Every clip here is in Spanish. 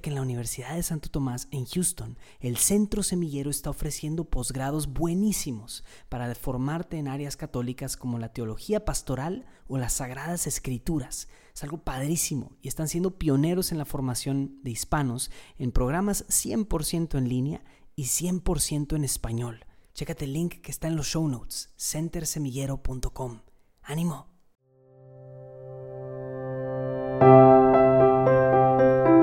Que en la Universidad de Santo Tomás en Houston, el Centro Semillero está ofreciendo posgrados buenísimos para formarte en áreas católicas como la teología pastoral o las sagradas escrituras. Es algo padrísimo y están siendo pioneros en la formación de hispanos en programas 100% en línea y 100% en español. Chécate el link que está en los show notes, centersemillero.com. ¡Ánimo!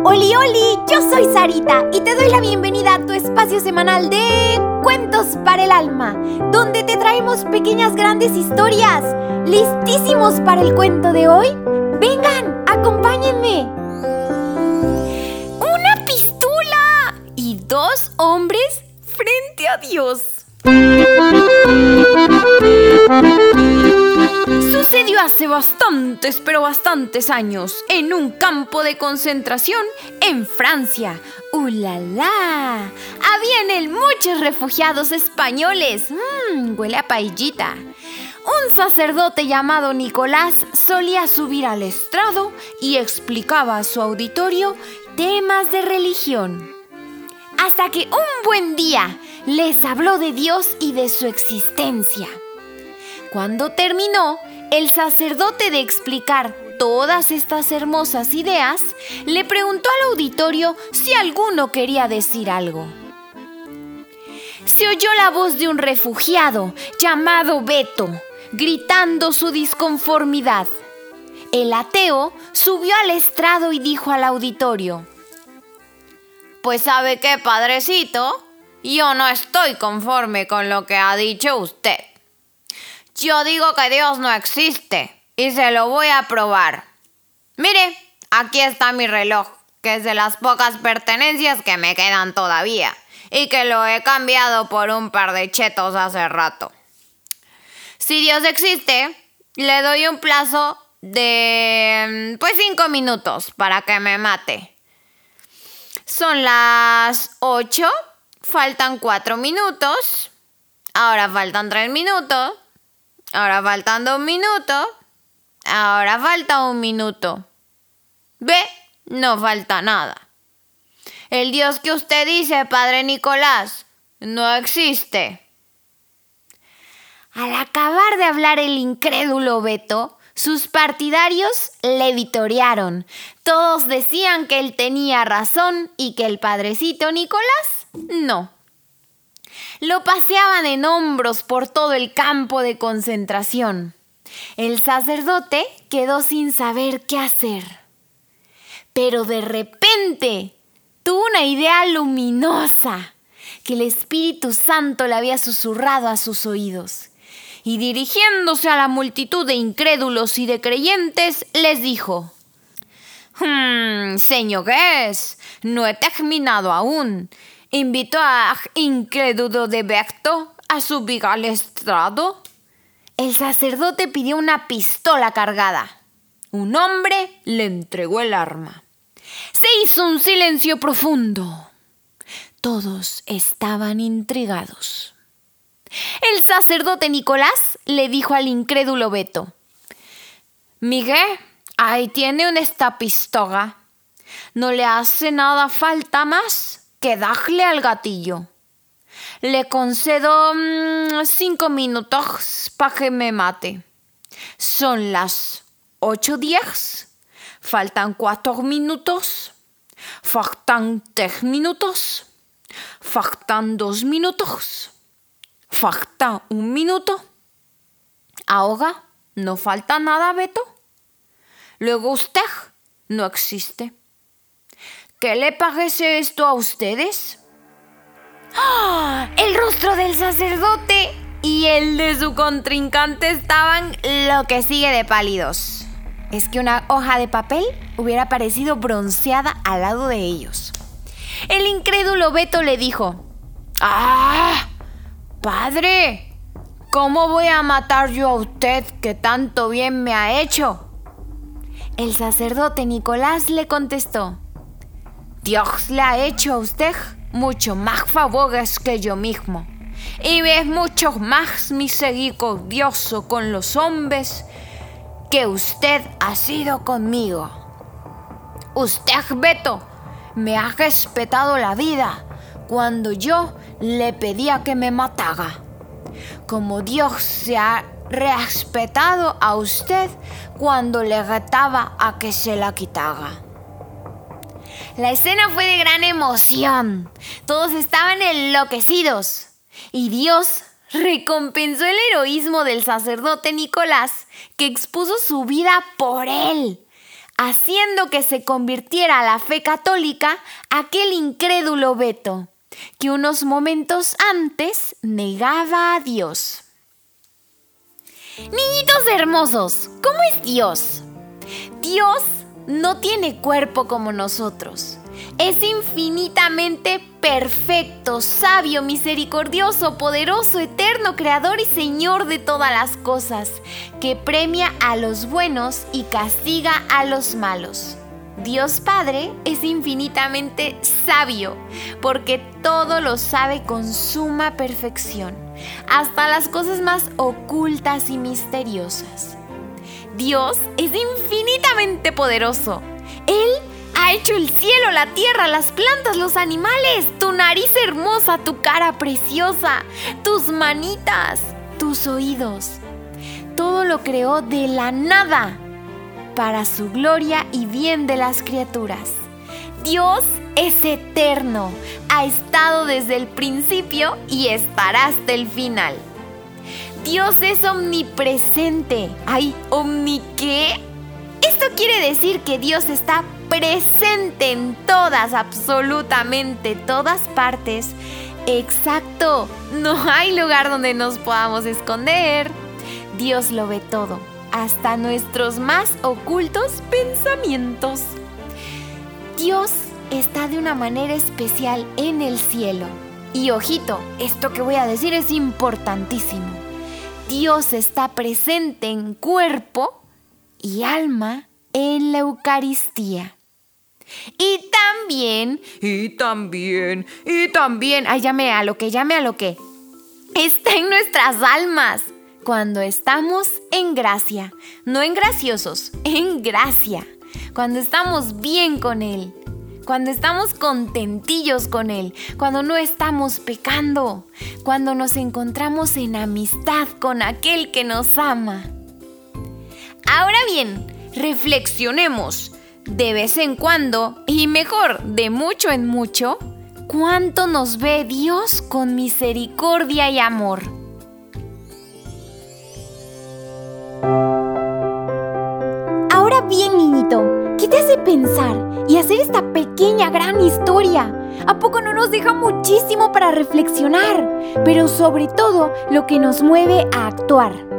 Oli, oli, yo soy Sarita y te doy la bienvenida a tu espacio semanal de Cuentos para el Alma, donde te traemos pequeñas grandes historias. ¿Listísimos para el cuento de hoy? Vengan, acompáñenme. Una pistola y dos hombres frente a Dios. Sucedió hace bastantes, pero bastantes años, en un campo de concentración en Francia. ¡Ulala! Había en él muchos refugiados españoles. Mmm, huele a paillita. Un sacerdote llamado Nicolás solía subir al estrado y explicaba a su auditorio temas de religión. Hasta que un buen día les habló de Dios y de su existencia. Cuando terminó, el sacerdote de explicar todas estas hermosas ideas, le preguntó al auditorio si alguno quería decir algo. Se oyó la voz de un refugiado llamado Beto, gritando su disconformidad. El ateo subió al estrado y dijo al auditorio, Pues sabe qué, padrecito, yo no estoy conforme con lo que ha dicho usted. Yo digo que Dios no existe y se lo voy a probar. Mire, aquí está mi reloj, que es de las pocas pertenencias que me quedan todavía y que lo he cambiado por un par de chetos hace rato. Si Dios existe, le doy un plazo de pues cinco minutos para que me mate. Son las 8 faltan cuatro minutos. Ahora faltan tres minutos. Ahora faltan dos minutos. Ahora falta un minuto. Ve, no falta nada. El Dios que usted dice, Padre Nicolás, no existe. Al acabar de hablar el incrédulo Beto, sus partidarios le vitorearon. Todos decían que él tenía razón y que el padrecito Nicolás no. Lo paseaban en hombros por todo el campo de concentración. El sacerdote quedó sin saber qué hacer. Pero de repente tuvo una idea luminosa que el Espíritu Santo le había susurrado a sus oídos. Y dirigiéndose a la multitud de incrédulos y de creyentes, les dijo, hmm, Señores, no he terminado aún invitó a incrédulo de Berto a subir al estrado. El sacerdote pidió una pistola cargada. Un hombre le entregó el arma. Se hizo un silencio profundo. Todos estaban intrigados. El sacerdote Nicolás le dijo al incrédulo Beto, Miguel, ahí tiene esta pistola. ¿No le hace nada falta más? Que darle al gatillo. Le concedo mm, cinco minutos para que me mate. Son las ocho diez. Faltan cuatro minutos. Faltan tres minutos. Faltan dos minutos. Falta un minuto. Ahora no falta nada, Beto. Luego usted no existe. ¿Qué le parece esto a ustedes? ¡Ah! El rostro del sacerdote y el de su contrincante estaban lo que sigue de pálidos. Es que una hoja de papel hubiera parecido bronceada al lado de ellos. El incrédulo Beto le dijo, ¡Ah! Padre, ¿cómo voy a matar yo a usted que tanto bien me ha hecho? El sacerdote Nicolás le contestó, Dios le ha hecho a usted mucho más favores que yo mismo. Y es mucho más misericordioso con los hombres que usted ha sido conmigo. Usted, Beto, me ha respetado la vida cuando yo le pedía que me matara. Como Dios se ha respetado a usted cuando le retaba a que se la quitara. La escena fue de gran emoción. Todos estaban enloquecidos. Y Dios recompensó el heroísmo del sacerdote Nicolás, que expuso su vida por él, haciendo que se convirtiera a la fe católica aquel incrédulo Beto, que unos momentos antes negaba a Dios. Niñitos hermosos, ¿cómo es Dios? Dios no tiene cuerpo como nosotros. Es infinitamente perfecto, sabio, misericordioso, poderoso, eterno, creador y señor de todas las cosas, que premia a los buenos y castiga a los malos. Dios Padre es infinitamente sabio, porque todo lo sabe con suma perfección, hasta las cosas más ocultas y misteriosas. Dios es infinitamente poderoso. Él ha hecho el cielo, la tierra, las plantas, los animales, tu nariz hermosa, tu cara preciosa, tus manitas, tus oídos. Todo lo creó de la nada para su gloria y bien de las criaturas. Dios es eterno, ha estado desde el principio y estará hasta el final. Dios es omnipresente. ¿Ay, omni qué? Quiere decir que Dios está presente en todas, absolutamente todas partes. Exacto, no hay lugar donde nos podamos esconder. Dios lo ve todo, hasta nuestros más ocultos pensamientos. Dios está de una manera especial en el cielo. Y ojito, esto que voy a decir es importantísimo. Dios está presente en cuerpo y alma en la Eucaristía. Y también, y también, y también, ay, llame a lo que, llame a lo que, está en nuestras almas cuando estamos en gracia, no en graciosos, en gracia, cuando estamos bien con Él, cuando estamos contentillos con Él, cuando no estamos pecando, cuando nos encontramos en amistad con aquel que nos ama. Ahora bien, reflexionemos de vez en cuando, y mejor, de mucho en mucho, cuánto nos ve Dios con misericordia y amor. Ahora bien, niñito, ¿qué te hace pensar y hacer esta pequeña gran historia? ¿A poco no nos deja muchísimo para reflexionar? Pero sobre todo lo que nos mueve a actuar.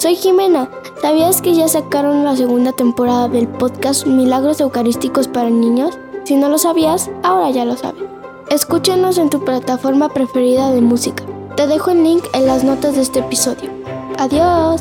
Soy Jimena. ¿Sabías que ya sacaron la segunda temporada del podcast Milagros Eucarísticos para Niños? Si no lo sabías, ahora ya lo sabes. Escúchanos en tu plataforma preferida de música. Te dejo el link en las notas de este episodio. Adiós.